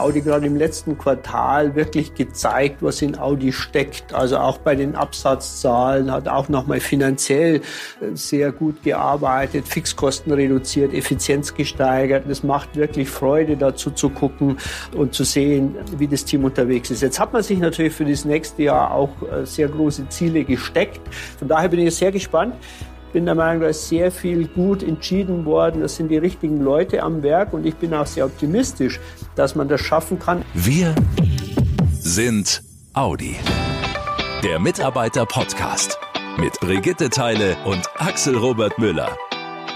Audi gerade im letzten Quartal wirklich gezeigt, was in Audi steckt. Also auch bei den Absatzzahlen hat auch nochmal finanziell äh, sehr gut gearbeitet, Fixkosten reduziert, Effizienz gesteigert. Es macht wirklich Freude, dazu zu gucken und zu sehen, wie das Team unterwegs ist. Jetzt hat man sich natürlich für das nächste Jahr auch äh, sehr große Ziele gesteckt. Von daher bin ich sehr gespannt, bin der Meinung, da ist sehr viel gut entschieden worden. Das sind die richtigen Leute am Werk und ich bin auch sehr optimistisch, dass man das schaffen kann. Wir sind Audi. Der Mitarbeiter-Podcast mit Brigitte Teile und Axel Robert Müller.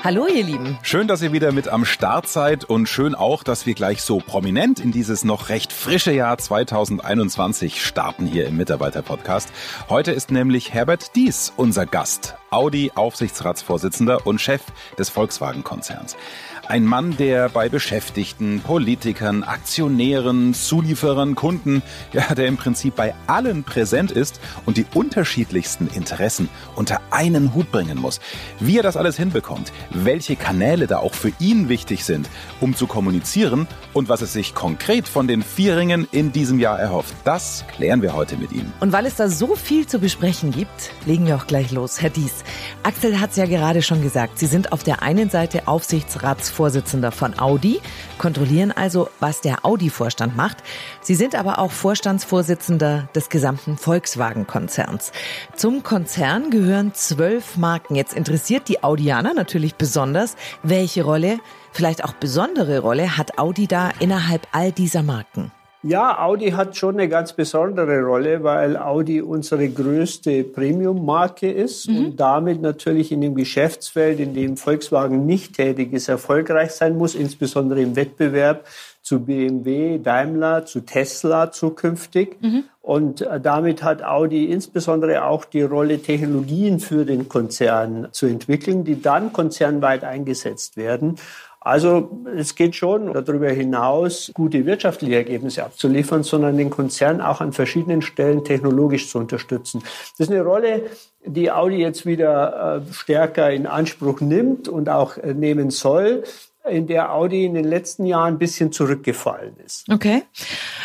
Hallo ihr Lieben. Schön, dass ihr wieder mit am Start seid und schön auch, dass wir gleich so prominent in dieses noch recht frische Jahr 2021 starten hier im Mitarbeiter-Podcast. Heute ist nämlich Herbert Dies unser Gast, Audi-Aufsichtsratsvorsitzender und Chef des Volkswagen-Konzerns. Ein Mann, der bei Beschäftigten, Politikern, Aktionären, Zulieferern, Kunden, ja, der im Prinzip bei allen präsent ist und die unterschiedlichsten Interessen unter einen Hut bringen muss. Wie er das alles hinbekommt, welche Kanäle da auch für ihn wichtig sind, um zu kommunizieren und was es sich konkret von den Vierringen in diesem Jahr erhofft, das klären wir heute mit ihm. Und weil es da so viel zu besprechen gibt, legen wir auch gleich los. Herr Dies, Axel hat es ja gerade schon gesagt, Sie sind auf der einen Seite Aufsichtsrats Vorsitzender von Audi, kontrollieren also, was der Audi-Vorstand macht. Sie sind aber auch Vorstandsvorsitzender des gesamten Volkswagen-Konzerns. Zum Konzern gehören zwölf Marken. Jetzt interessiert die Audianer natürlich besonders, welche Rolle, vielleicht auch besondere Rolle, hat Audi da innerhalb all dieser Marken? Ja, Audi hat schon eine ganz besondere Rolle, weil Audi unsere größte Premium-Marke ist mhm. und damit natürlich in dem Geschäftsfeld, in dem Volkswagen nicht tätig ist, erfolgreich sein muss, insbesondere im Wettbewerb zu BMW, Daimler, zu Tesla zukünftig. Mhm. Und äh, damit hat Audi insbesondere auch die Rolle, Technologien für den Konzern zu entwickeln, die dann konzernweit eingesetzt werden. Also es geht schon darüber hinaus, gute wirtschaftliche Ergebnisse abzuliefern, sondern den Konzern auch an verschiedenen Stellen technologisch zu unterstützen. Das ist eine Rolle, die Audi jetzt wieder äh, stärker in Anspruch nimmt und auch äh, nehmen soll in der Audi in den letzten Jahren ein bisschen zurückgefallen ist. Okay.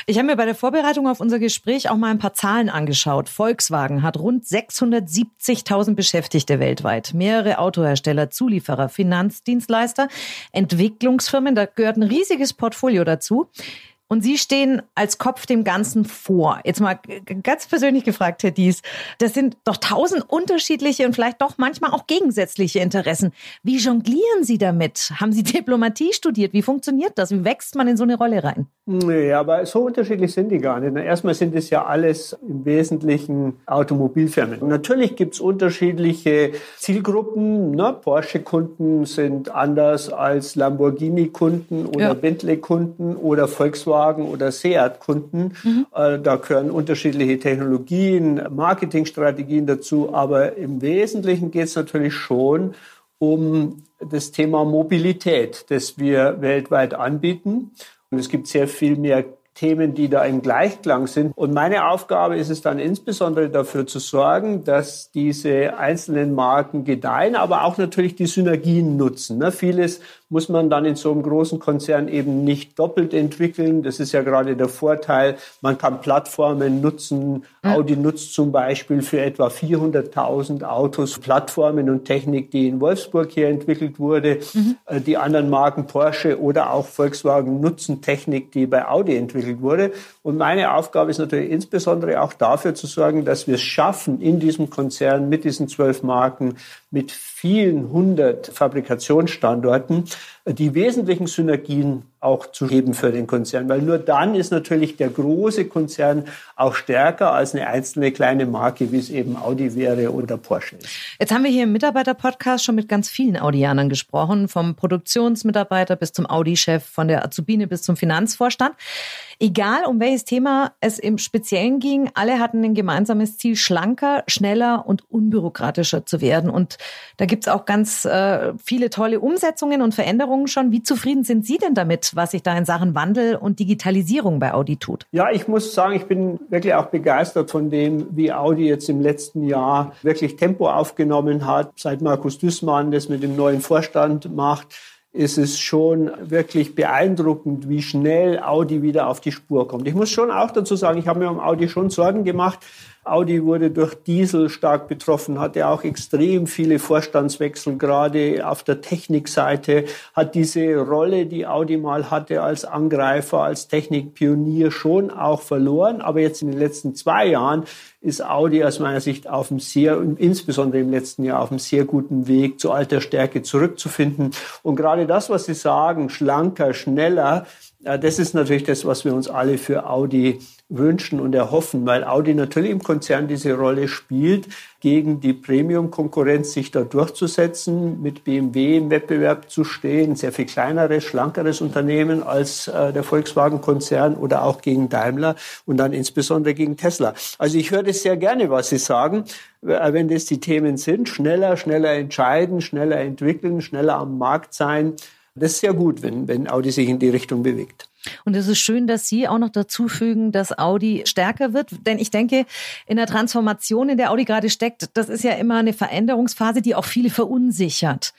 Ich habe mir bei der Vorbereitung auf unser Gespräch auch mal ein paar Zahlen angeschaut. Volkswagen hat rund 670.000 Beschäftigte weltweit. Mehrere Autohersteller, Zulieferer, Finanzdienstleister, Entwicklungsfirmen, da gehört ein riesiges Portfolio dazu. Und Sie stehen als Kopf dem Ganzen vor. Jetzt mal ganz persönlich gefragt, Herr Dies. Das sind doch tausend unterschiedliche und vielleicht doch manchmal auch gegensätzliche Interessen. Wie jonglieren Sie damit? Haben Sie Diplomatie studiert? Wie funktioniert das? Wie wächst man in so eine Rolle rein? Nee, aber so unterschiedlich sind die gar nicht. Erstmal sind es ja alles im Wesentlichen Automobilfirmen. natürlich gibt es unterschiedliche Zielgruppen. Ne? Porsche-Kunden sind anders als Lamborghini-Kunden oder ja. Bentley-Kunden oder Volkswagen Volkswagen oder Seat-Kunden. Mhm. Äh, da gehören unterschiedliche Technologien, Marketingstrategien dazu. Aber im Wesentlichen geht es natürlich schon um das Thema Mobilität, das wir weltweit anbieten. Und es gibt sehr viel mehr Themen, die da im Gleichklang sind. Und meine Aufgabe ist es dann insbesondere dafür zu sorgen, dass diese einzelnen Marken gedeihen, aber auch natürlich die Synergien nutzen. Ne? Vieles muss man dann in so einem großen Konzern eben nicht doppelt entwickeln. Das ist ja gerade der Vorteil. Man kann Plattformen nutzen. Mhm. Audi nutzt zum Beispiel für etwa 400.000 Autos Plattformen und Technik, die in Wolfsburg hier entwickelt wurde. Mhm. Äh, die anderen Marken Porsche oder auch Volkswagen nutzen Technik, die bei Audi entwickelt wurde. Und meine Aufgabe ist natürlich insbesondere auch dafür zu sorgen, dass wir es schaffen, in diesem Konzern mit diesen zwölf Marken mit vielen hundert Fabrikationsstandorten die wesentlichen Synergien auch zu heben für den Konzern, weil nur dann ist natürlich der große Konzern auch stärker als eine einzelne kleine Marke, wie es eben Audi wäre oder Porsche ist. Jetzt haben wir hier im Mitarbeiter-Podcast schon mit ganz vielen Audianern gesprochen, vom Produktionsmitarbeiter bis zum Audi-Chef, von der Azubine bis zum Finanzvorstand. Egal, um welches Thema es im Speziellen ging, alle hatten ein gemeinsames Ziel, schlanker, schneller und unbürokratischer zu werden. Und da gibt's auch ganz äh, viele tolle Umsetzungen und Veränderungen schon. Wie zufrieden sind Sie denn damit, was sich da in Sachen Wandel und Digitalisierung bei Audi tut? Ja, ich muss sagen, ich bin wirklich auch begeistert von dem, wie Audi jetzt im letzten Jahr wirklich Tempo aufgenommen hat, seit Markus Düßmann das mit dem neuen Vorstand macht ist es schon wirklich beeindruckend, wie schnell Audi wieder auf die Spur kommt. Ich muss schon auch dazu sagen, ich habe mir um Audi schon Sorgen gemacht, Audi wurde durch Diesel stark betroffen, hatte auch extrem viele Vorstandswechsel, gerade auf der Technikseite, hat diese Rolle, die Audi mal hatte als Angreifer, als Technikpionier schon auch verloren. Aber jetzt in den letzten zwei Jahren ist Audi aus meiner Sicht auf einem sehr, insbesondere im letzten Jahr, auf einem sehr guten Weg zu alter Stärke zurückzufinden. Und gerade das, was Sie sagen, schlanker, schneller, das ist natürlich das, was wir uns alle für Audi wünschen und erhoffen, weil Audi natürlich im Konzern diese Rolle spielt, gegen die Premium-Konkurrenz sich da durchzusetzen, mit BMW im Wettbewerb zu stehen, sehr viel kleineres, schlankeres Unternehmen als äh, der Volkswagen-Konzern oder auch gegen Daimler und dann insbesondere gegen Tesla. Also ich höre das sehr gerne, was Sie sagen, äh, wenn das die Themen sind, schneller, schneller entscheiden, schneller entwickeln, schneller am Markt sein. Das ist sehr gut, wenn, wenn Audi sich in die Richtung bewegt. Und es ist schön, dass Sie auch noch dazu fügen, dass Audi stärker wird. Denn ich denke, in der Transformation, in der Audi gerade steckt, das ist ja immer eine Veränderungsphase, die auch viele verunsichert.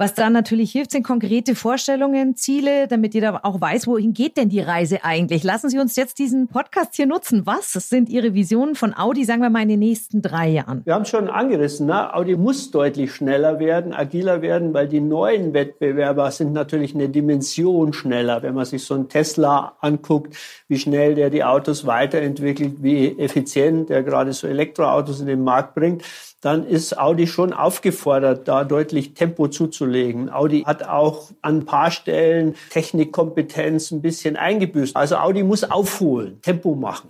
Was da natürlich hilft, sind konkrete Vorstellungen, Ziele, damit jeder auch weiß, wohin geht denn die Reise eigentlich. Lassen Sie uns jetzt diesen Podcast hier nutzen. Was sind Ihre Visionen von Audi, sagen wir mal, in den nächsten drei Jahren? Wir haben es schon angerissen. Ne? Audi muss deutlich schneller werden, agiler werden, weil die neuen Wettbewerber sind natürlich eine Dimension schneller. Wenn man sich so einen Tesla anguckt, wie schnell der die Autos weiterentwickelt, wie effizient der gerade so Elektroautos in den Markt bringt, dann ist Audi schon aufgefordert, da deutlich Tempo zuzulegen. Audi hat auch an ein paar Stellen Technikkompetenz ein bisschen eingebüßt. Also Audi muss aufholen, Tempo machen.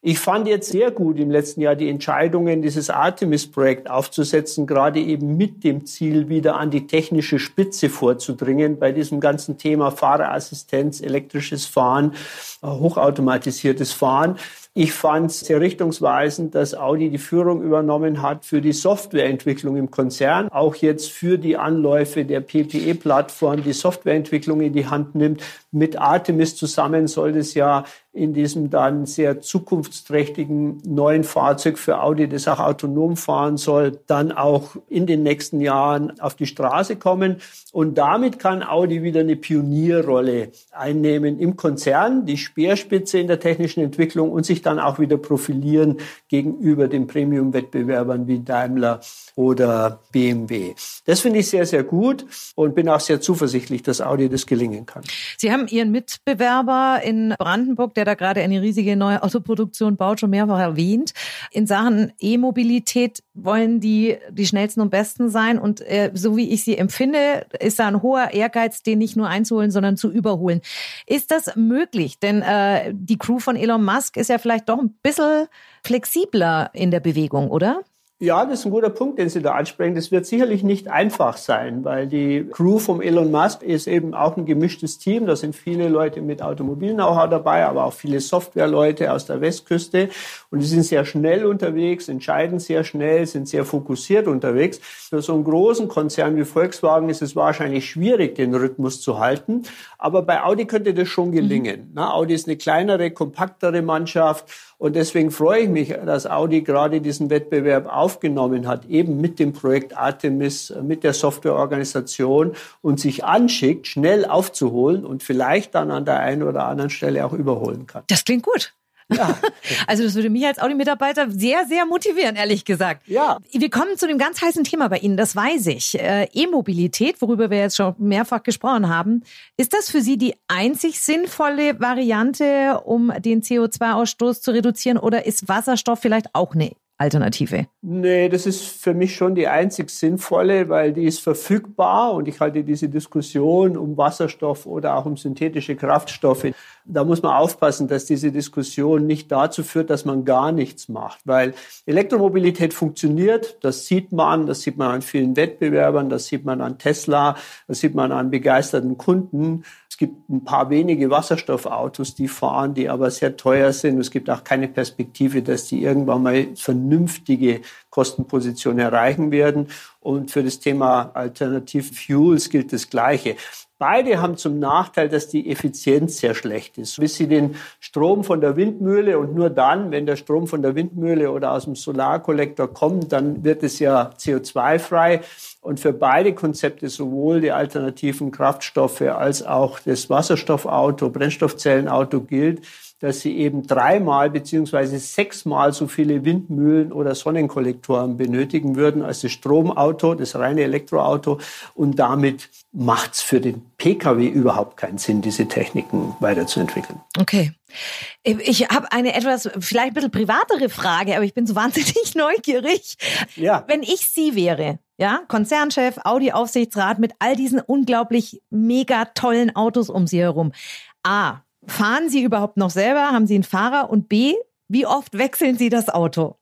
Ich fand jetzt sehr gut im letzten Jahr die Entscheidungen, dieses Artemis-Projekt aufzusetzen, gerade eben mit dem Ziel, wieder an die technische Spitze vorzudringen bei diesem ganzen Thema Fahrerassistenz, elektrisches Fahren, äh, hochautomatisiertes Fahren. Ich fand es sehr richtungsweisend, dass Audi die Führung übernommen hat für die Softwareentwicklung im Konzern, auch jetzt für die Anläufe der PPE-Plattform die Softwareentwicklung in die Hand nimmt. Mit Artemis zusammen soll es ja in diesem dann sehr zukunftsträchtigen neuen Fahrzeug für Audi, das auch autonom fahren soll, dann auch in den nächsten Jahren auf die Straße kommen. Und damit kann Audi wieder eine Pionierrolle einnehmen im Konzern, die Speerspitze in der technischen Entwicklung und sich dann auch wieder profilieren gegenüber den Premium-Wettbewerbern wie Daimler oder BMW. Das finde ich sehr, sehr gut und bin auch sehr zuversichtlich, dass Audi das gelingen kann. Sie haben Ihren Mitbewerber in Brandenburg, der da gerade eine riesige neue Autoproduktion baut, schon mehrfach erwähnt. In Sachen E-Mobilität wollen die die schnellsten und besten sein. Und äh, so wie ich sie empfinde, ist da ein hoher Ehrgeiz, den nicht nur einzuholen, sondern zu überholen. Ist das möglich? Denn äh, die Crew von Elon Musk ist ja vielleicht doch ein bisschen flexibler in der Bewegung, oder? Ja, das ist ein guter Punkt, den Sie da ansprechen. Das wird sicherlich nicht einfach sein, weil die Crew vom Elon Musk ist eben auch ein gemischtes Team. Da sind viele Leute mit Automobil-Know-how dabei, aber auch viele Softwareleute aus der Westküste. Und die sind sehr schnell unterwegs, entscheiden sehr schnell, sind sehr fokussiert unterwegs. Für so einen großen Konzern wie Volkswagen ist es wahrscheinlich schwierig, den Rhythmus zu halten. Aber bei Audi könnte das schon gelingen. Mhm. Audi ist eine kleinere, kompaktere Mannschaft. Und deswegen freue ich mich, dass Audi gerade diesen Wettbewerb aufgenommen hat, eben mit dem Projekt Artemis, mit der Softwareorganisation und sich anschickt, schnell aufzuholen und vielleicht dann an der einen oder anderen Stelle auch überholen kann. Das klingt gut. Ja. Also das würde mich als Audi-Mitarbeiter sehr, sehr motivieren, ehrlich gesagt. Ja. Wir kommen zu dem ganz heißen Thema bei Ihnen, das weiß ich. Äh, E-Mobilität, worüber wir jetzt schon mehrfach gesprochen haben. Ist das für Sie die einzig sinnvolle Variante, um den CO2-Ausstoß zu reduzieren oder ist Wasserstoff vielleicht auch eine Alternative? Nee, das ist für mich schon die einzig sinnvolle, weil die ist verfügbar und ich halte diese Diskussion um Wasserstoff oder auch um synthetische Kraftstoffe, da muss man aufpassen, dass diese Diskussion nicht dazu führt, dass man gar nichts macht, weil Elektromobilität funktioniert, das sieht man, das sieht man an vielen Wettbewerbern, das sieht man an Tesla, das sieht man an begeisterten Kunden. Es gibt ein paar wenige Wasserstoffautos, die fahren, die aber sehr teuer sind. Es gibt auch keine Perspektive, dass die irgendwann mal vernünftige Kostenposition erreichen werden. Und für das Thema Alternative Fuels gilt das Gleiche. Beide haben zum Nachteil, dass die Effizienz sehr schlecht ist. Bis sie den Strom von der Windmühle und nur dann, wenn der Strom von der Windmühle oder aus dem Solarkollektor kommt, dann wird es ja CO2-frei. Und für beide Konzepte, sowohl die alternativen Kraftstoffe als auch das Wasserstoffauto, Brennstoffzellenauto gilt, dass sie eben dreimal beziehungsweise sechsmal so viele Windmühlen oder Sonnenkollektoren benötigen würden als das Stromauto, das reine Elektroauto. Und damit macht es für den Pkw überhaupt keinen Sinn, diese Techniken weiterzuentwickeln. Okay. Ich habe eine etwas, vielleicht ein bisschen privatere Frage, aber ich bin so wahnsinnig neugierig. Ja. Wenn ich Sie wäre, ja, Konzernchef, Audi-Aufsichtsrat mit all diesen unglaublich mega tollen Autos um Sie herum. A, Fahren Sie überhaupt noch selber? Haben Sie einen Fahrer? Und B, wie oft wechseln Sie das Auto?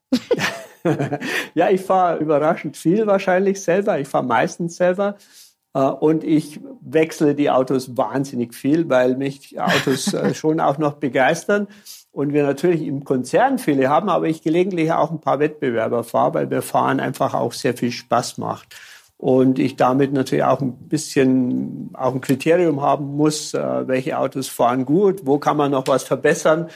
ja, ich fahre überraschend viel wahrscheinlich selber. Ich fahre meistens selber. Äh, und ich wechsle die Autos wahnsinnig viel, weil mich Autos äh, schon auch noch begeistern. Und wir natürlich im Konzern viele haben, aber ich gelegentlich auch ein paar Wettbewerber fahre, weil wir fahren einfach auch sehr viel Spaß macht und ich damit natürlich auch ein bisschen auch ein Kriterium haben muss, äh, welche Autos fahren gut, wo kann man noch was verbessern.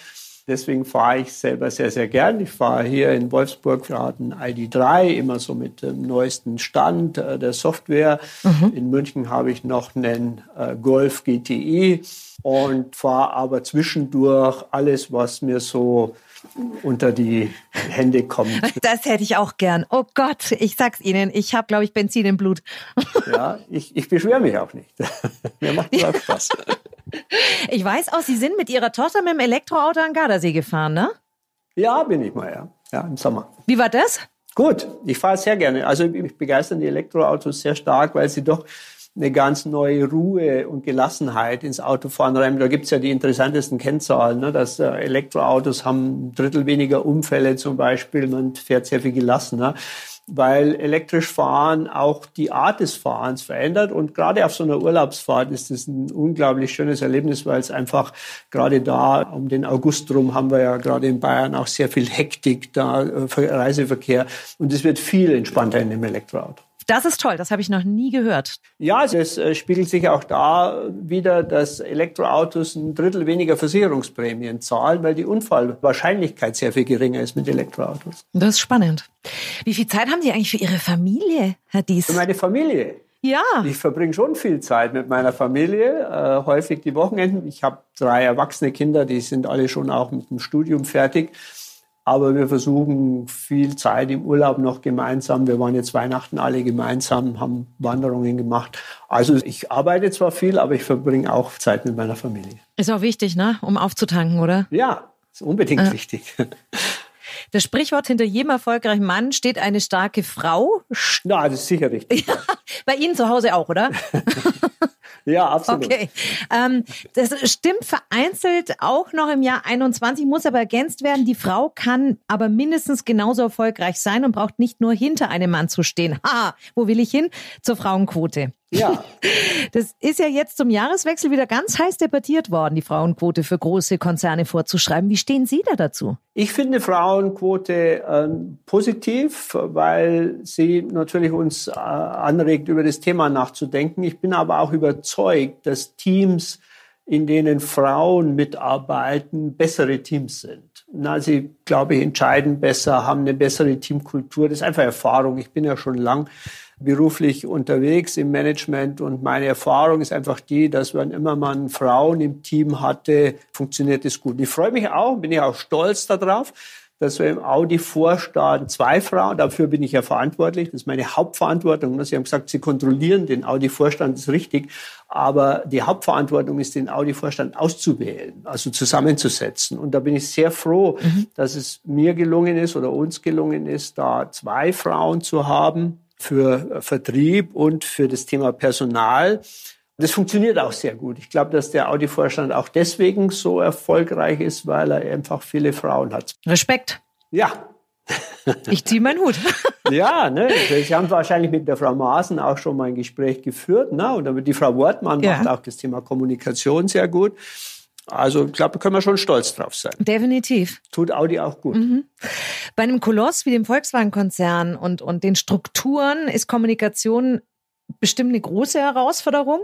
Deswegen fahre ich selber sehr, sehr gern. Ich fahre hier in Wolfsburg gerade ein ID3, immer so mit dem neuesten Stand äh, der Software. Mhm. In München habe ich noch einen äh, Golf GTI und fahre aber zwischendurch alles, was mir so unter die Hände kommt. Das hätte ich auch gern. Oh Gott, ich sag's Ihnen, ich habe, glaube ich, Benzin im Blut. Ja, ich, ich beschwere mich auch nicht. Mir macht es Spaß. Ich weiß auch, Sie sind mit Ihrer Tochter mit dem Elektroauto an Gardasee gefahren, ne? Ja, bin ich mal, ja. Ja, im Sommer. Wie war das? Gut, ich fahre sehr gerne. Also ich begeistern die Elektroautos sehr stark, weil sie doch eine ganz neue Ruhe und Gelassenheit ins Autofahren rein. Da gibt's ja die interessantesten Kennzahlen, ne? dass äh, Elektroautos haben ein Drittel weniger Unfälle zum Beispiel. Man fährt sehr viel gelassener, weil elektrisch fahren auch die Art des Fahrens verändert. Und gerade auf so einer Urlaubsfahrt ist das ein unglaublich schönes Erlebnis, weil es einfach gerade da um den August rum haben wir ja gerade in Bayern auch sehr viel Hektik da, äh, Reiseverkehr. Und es wird viel entspannter in dem Elektroauto. Das ist toll, das habe ich noch nie gehört. Ja, es äh, spiegelt sich auch da wieder, dass Elektroautos ein Drittel weniger Versicherungsprämien zahlen, weil die Unfallwahrscheinlichkeit sehr viel geringer ist mit Elektroautos. Das ist spannend. Wie viel Zeit haben Sie eigentlich für Ihre Familie, Herr Dies? Für meine Familie? Ja. Ich verbringe schon viel Zeit mit meiner Familie, äh, häufig die Wochenenden. Ich habe drei erwachsene Kinder, die sind alle schon auch mit dem Studium fertig. Aber wir versuchen viel Zeit im Urlaub noch gemeinsam. Wir waren jetzt Weihnachten alle gemeinsam, haben Wanderungen gemacht. Also ich arbeite zwar viel, aber ich verbringe auch Zeit mit meiner Familie. Ist auch wichtig, ne? Um aufzutanken, oder? Ja, ist unbedingt äh. wichtig. Das Sprichwort hinter jedem erfolgreichen Mann steht eine starke Frau. Na, das ist sicher richtig. Ja, bei Ihnen zu Hause auch, oder? Ja, absolut. Okay. Ähm, das stimmt vereinzelt auch noch im Jahr 21, muss aber ergänzt werden. Die Frau kann aber mindestens genauso erfolgreich sein und braucht nicht nur hinter einem Mann zu stehen. Ha, wo will ich hin? Zur Frauenquote. Ja. Das ist ja jetzt zum Jahreswechsel wieder ganz heiß debattiert worden, die Frauenquote für große Konzerne vorzuschreiben. Wie stehen Sie da dazu? Ich finde Frauenquote äh, positiv, weil sie natürlich uns äh, anregt, über das Thema nachzudenken. Ich bin aber auch überzeugt, dass Teams, in denen Frauen mitarbeiten, bessere Teams sind. Na, sie, glaube ich, entscheiden besser, haben eine bessere Teamkultur. Das ist einfach Erfahrung. Ich bin ja schon lang beruflich unterwegs im Management und meine Erfahrung ist einfach die, dass wenn immer man Frauen im Team hatte, funktioniert es gut. Ich freue mich auch, bin ich auch stolz darauf, dass wir im Audi-Vorstand zwei Frauen, dafür bin ich ja verantwortlich, das ist meine Hauptverantwortung. Sie haben gesagt, Sie kontrollieren den Audi-Vorstand, das ist richtig, aber die Hauptverantwortung ist, den Audi-Vorstand auszuwählen, also zusammenzusetzen. Und da bin ich sehr froh, mhm. dass es mir gelungen ist oder uns gelungen ist, da zwei Frauen zu haben, für Vertrieb und für das Thema Personal. Das funktioniert auch sehr gut. Ich glaube, dass der Audi-Vorstand auch deswegen so erfolgreich ist, weil er einfach viele Frauen hat. Respekt. Ja. Ich ziehe meinen Hut. ja, ne? Sie haben wahrscheinlich mit der Frau Maaßen auch schon mal ein Gespräch geführt. Ne? Und die Frau Wortmann ja. macht auch das Thema Kommunikation sehr gut. Also ich glaube, da können wir schon stolz drauf sein. Definitiv. Tut Audi auch gut. Mhm. Bei einem Koloss wie dem Volkswagen-Konzern und, und den Strukturen ist Kommunikation bestimmt eine große Herausforderung.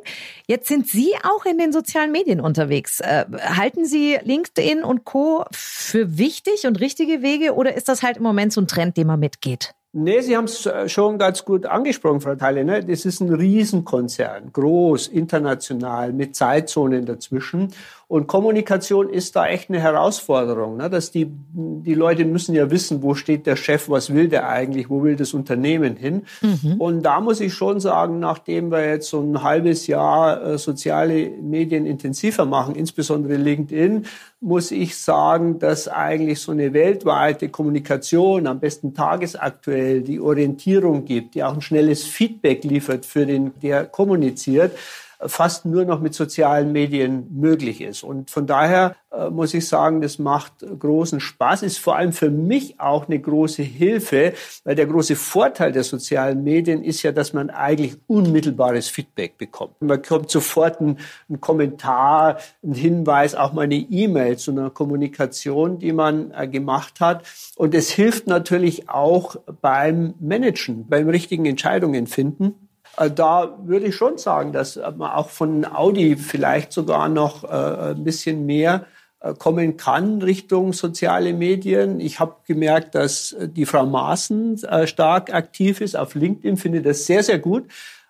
Jetzt sind Sie auch in den sozialen Medien unterwegs. Äh, halten Sie LinkedIn und Co. für wichtig und richtige Wege oder ist das halt im Moment so ein Trend, den man mitgeht? Nee, Sie haben es äh, schon ganz gut angesprochen, Frau Theile. Ne? Das ist ein Riesenkonzern, groß, international, mit Zeitzonen dazwischen. Und Kommunikation ist da echt eine Herausforderung, ne? dass die, die Leute müssen ja wissen, wo steht der Chef, was will der eigentlich, wo will das Unternehmen hin. Mhm. Und da muss ich schon sagen, nachdem wir jetzt so ein halbes Jahr äh, soziale Medien intensiver machen, insbesondere LinkedIn, muss ich sagen, dass eigentlich so eine weltweite Kommunikation, am besten tagesaktuell, die Orientierung gibt, die auch ein schnelles Feedback liefert für den, der kommuniziert, fast nur noch mit sozialen Medien möglich ist. Und von daher äh, muss ich sagen, das macht großen Spaß, ist vor allem für mich auch eine große Hilfe, weil der große Vorteil der sozialen Medien ist ja, dass man eigentlich unmittelbares Feedback bekommt. Man bekommt sofort einen, Kommentar, einen Hinweis, auch mal eine E-Mail zu einer Kommunikation, die man äh, gemacht hat. Und es hilft natürlich auch beim Managen, beim richtigen Entscheidungen finden. Äh, da würde ich schon sagen, dass man auch von Audi vielleicht sogar noch äh, ein bisschen mehr äh, kommen kann Richtung soziale Medien. Ich habe gemerkt, dass die Frau Maaßen stark aktiv ist auf LinkedIn, finde das sehr, sehr gut.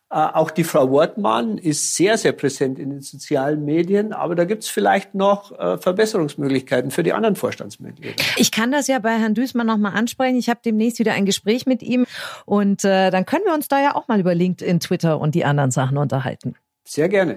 Äh, auch die Frau Wortmann ist sehr, sehr präsent in den sozialen Medien, aber da gibt es vielleicht noch äh, Verbesserungsmöglichkeiten für die anderen Vorstandsmitglieder. Ich kann das ja bei Herrn Düßmann nochmal ansprechen. Ich habe demnächst wieder ein Gespräch mit ihm und äh, dann können wir uns da ja auch mal über LinkedIn, Twitter und die anderen Sachen unterhalten. Sehr gerne.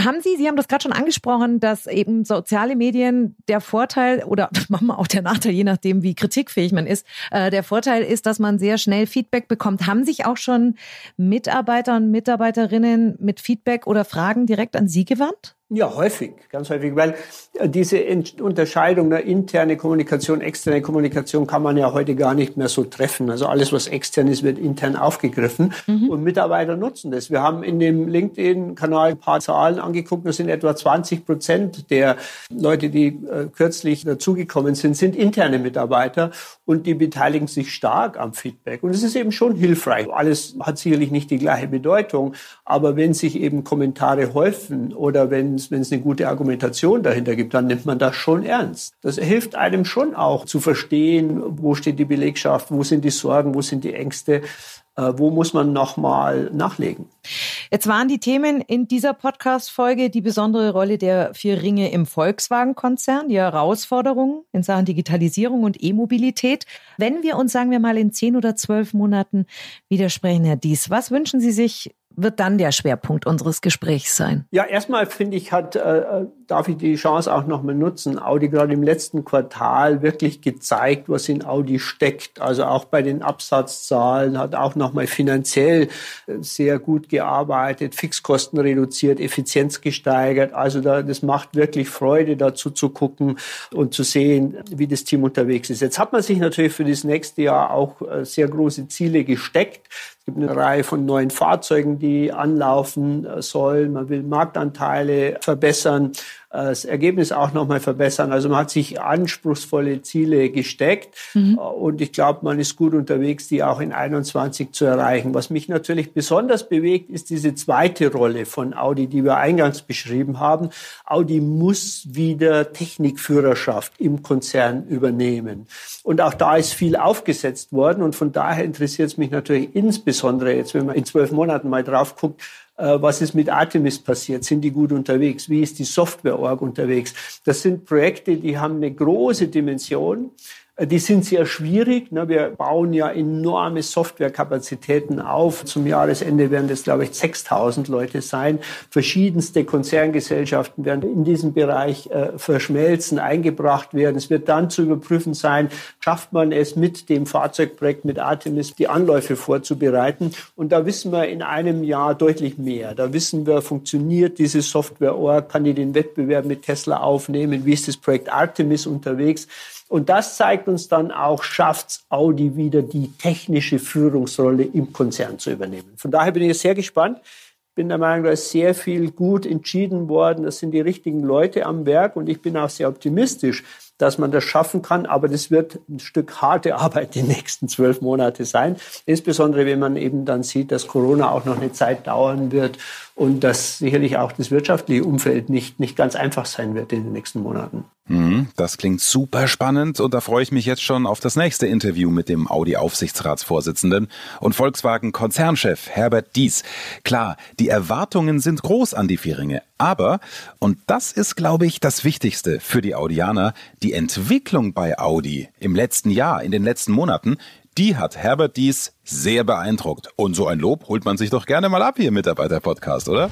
Haben Sie, Sie haben das gerade schon angesprochen, dass eben soziale Medien der Vorteil oder manchmal auch der Nachteil, je nachdem, wie kritikfähig man ist, äh, der Vorteil ist, dass man sehr schnell Feedback bekommt. Haben sich auch schon Mitarbeiter und Mitarbeiterinnen mit Feedback oder Fragen direkt an Sie gewandt? Ja, häufig, ganz häufig, weil äh, diese Unterscheidung der interne Kommunikation, externe Kommunikation kann man ja heute gar nicht mehr so treffen. Also alles, was extern ist, wird intern aufgegriffen mhm. und Mitarbeiter nutzen das. Wir haben in dem LinkedIn-Kanal ein paar Zahlen angeguckt. Das sind etwa 20 Prozent der Leute, die äh, kürzlich dazugekommen sind, sind interne Mitarbeiter und die beteiligen sich stark am Feedback. Und es ist eben schon hilfreich. Alles hat sicherlich nicht die gleiche Bedeutung, aber wenn sich eben Kommentare häufen oder wenn wenn es eine gute Argumentation dahinter gibt, dann nimmt man das schon ernst. Das hilft einem schon auch zu verstehen, wo steht die Belegschaft, wo sind die Sorgen, wo sind die Ängste, äh, wo muss man nochmal nachlegen. Jetzt waren die Themen in dieser Podcast-Folge die besondere Rolle der vier Ringe im Volkswagen-Konzern, die Herausforderungen in Sachen Digitalisierung und E-Mobilität. Wenn wir uns, sagen wir mal, in zehn oder zwölf Monaten widersprechen, Herr Dies, was wünschen Sie sich wird dann der Schwerpunkt unseres Gesprächs sein? Ja, erstmal finde ich, hat, äh, darf ich die Chance auch nochmal nutzen. Audi gerade im letzten Quartal wirklich gezeigt, was in Audi steckt. Also auch bei den Absatzzahlen hat auch nochmal finanziell äh, sehr gut gearbeitet, Fixkosten reduziert, Effizienz gesteigert. Also da, das macht wirklich Freude, dazu zu gucken und zu sehen, wie das Team unterwegs ist. Jetzt hat man sich natürlich für das nächste Jahr auch äh, sehr große Ziele gesteckt. Es gibt eine Reihe von neuen Fahrzeugen, die anlaufen äh, sollen. Man will Marktanteile verbessern das Ergebnis auch nochmal verbessern. Also man hat sich anspruchsvolle Ziele gesteckt mhm. und ich glaube, man ist gut unterwegs, die auch in 21 zu erreichen. Was mich natürlich besonders bewegt, ist diese zweite Rolle von Audi, die wir eingangs beschrieben haben. Audi muss wieder Technikführerschaft im Konzern übernehmen. Und auch da ist viel aufgesetzt worden und von daher interessiert es mich natürlich insbesondere jetzt, wenn man in zwölf Monaten mal drauf guckt, äh, was ist mit Artemis passiert? Sind die gut unterwegs? Wie ist die Software-Org unterwegs? Das sind Projekte, die haben eine große Dimension. Die sind sehr schwierig. Ne? Wir bauen ja enorme Softwarekapazitäten auf. Zum Jahresende werden das, glaube ich, 6000 Leute sein. Verschiedenste Konzerngesellschaften werden in diesem Bereich äh, verschmelzen, eingebracht werden. Es wird dann zu überprüfen sein, schafft man es mit dem Fahrzeugprojekt, mit Artemis, die Anläufe vorzubereiten. Und da wissen wir in einem Jahr deutlich mehr. Da wissen wir, funktioniert diese Software, kann die den Wettbewerb mit Tesla aufnehmen? Wie ist das Projekt Artemis unterwegs? Und das zeigt uns dann auch, schafft Audi wieder die technische Führungsrolle im Konzern zu übernehmen. Von daher bin ich sehr gespannt. Bin der Meinung, da ist sehr viel gut entschieden worden. Das sind die richtigen Leute am Werk und ich bin auch sehr optimistisch, dass man das schaffen kann. Aber das wird ein Stück harte Arbeit die nächsten zwölf Monate sein. Insbesondere wenn man eben dann sieht, dass Corona auch noch eine Zeit dauern wird und dass sicherlich auch das wirtschaftliche Umfeld nicht, nicht ganz einfach sein wird in den nächsten Monaten. Mhm, das klingt super spannend und da freue ich mich jetzt schon auf das nächste Interview mit dem Audi-Aufsichtsratsvorsitzenden und Volkswagen-Konzernchef Herbert Dies. Klar, die Erwartungen sind groß an die Vieringe, aber, und das ist, glaube ich, das Wichtigste für die Audianer, die Entwicklung bei Audi im letzten Jahr, in den letzten Monaten, die hat Herbert Dies sehr beeindruckt. Und so ein Lob holt man sich doch gerne mal ab hier im Mitarbeiter-Podcast, oder?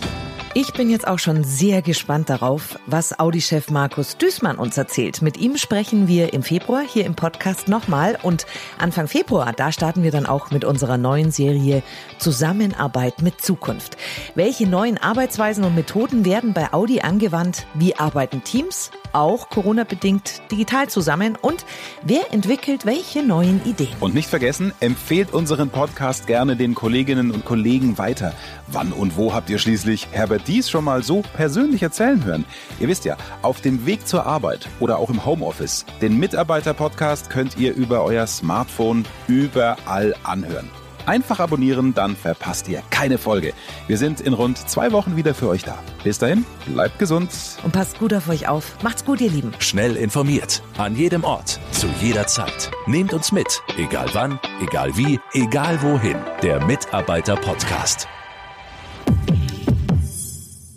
Ich bin jetzt auch schon sehr gespannt darauf, was Audi-Chef Markus Düßmann uns erzählt. Mit ihm sprechen wir im Februar hier im Podcast nochmal und Anfang Februar, da starten wir dann auch mit unserer neuen Serie Zusammenarbeit mit Zukunft. Welche neuen Arbeitsweisen und Methoden werden bei Audi angewandt? Wie arbeiten Teams? Auch Corona-bedingt digital zusammen und wer entwickelt welche neuen Ideen? Und nicht vergessen, empfehlt unseren Podcast gerne den Kolleginnen und Kollegen weiter. Wann und wo habt ihr schließlich Herbert dies schon mal so persönlich erzählen hören. Ihr wisst ja, auf dem Weg zur Arbeit oder auch im Homeoffice, den Mitarbeiter-Podcast könnt ihr über euer Smartphone überall anhören. Einfach abonnieren, dann verpasst ihr keine Folge. Wir sind in rund zwei Wochen wieder für euch da. Bis dahin, bleibt gesund. Und passt gut auf euch auf. Macht's gut, ihr Lieben. Schnell informiert. An jedem Ort. Zu jeder Zeit. Nehmt uns mit. Egal wann, egal wie, egal wohin. Der Mitarbeiter-Podcast.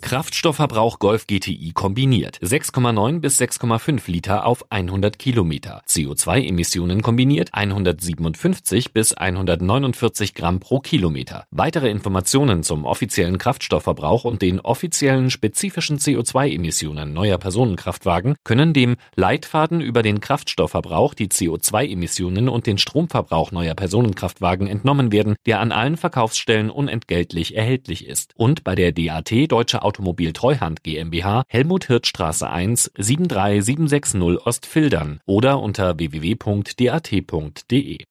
Kraftstoffverbrauch Golf GTI kombiniert. 6,9 bis 6,5 Liter auf 100 Kilometer. CO2-Emissionen kombiniert 157 bis 149 Gramm pro Kilometer. Weitere Informationen zum offiziellen Kraftstoffverbrauch und den offiziellen spezifischen CO2-Emissionen neuer Personenkraftwagen können dem Leitfaden über den Kraftstoffverbrauch, die CO2-Emissionen und den Stromverbrauch neuer Personenkraftwagen entnommen werden, der an allen Verkaufsstellen unentgeltlich erhältlich ist. Und bei der DAT Deutsche Auto Automobil Treuhand GmbH, Helmut Hirtstraße 1 73760 Ostfildern oder unter www.dat.de.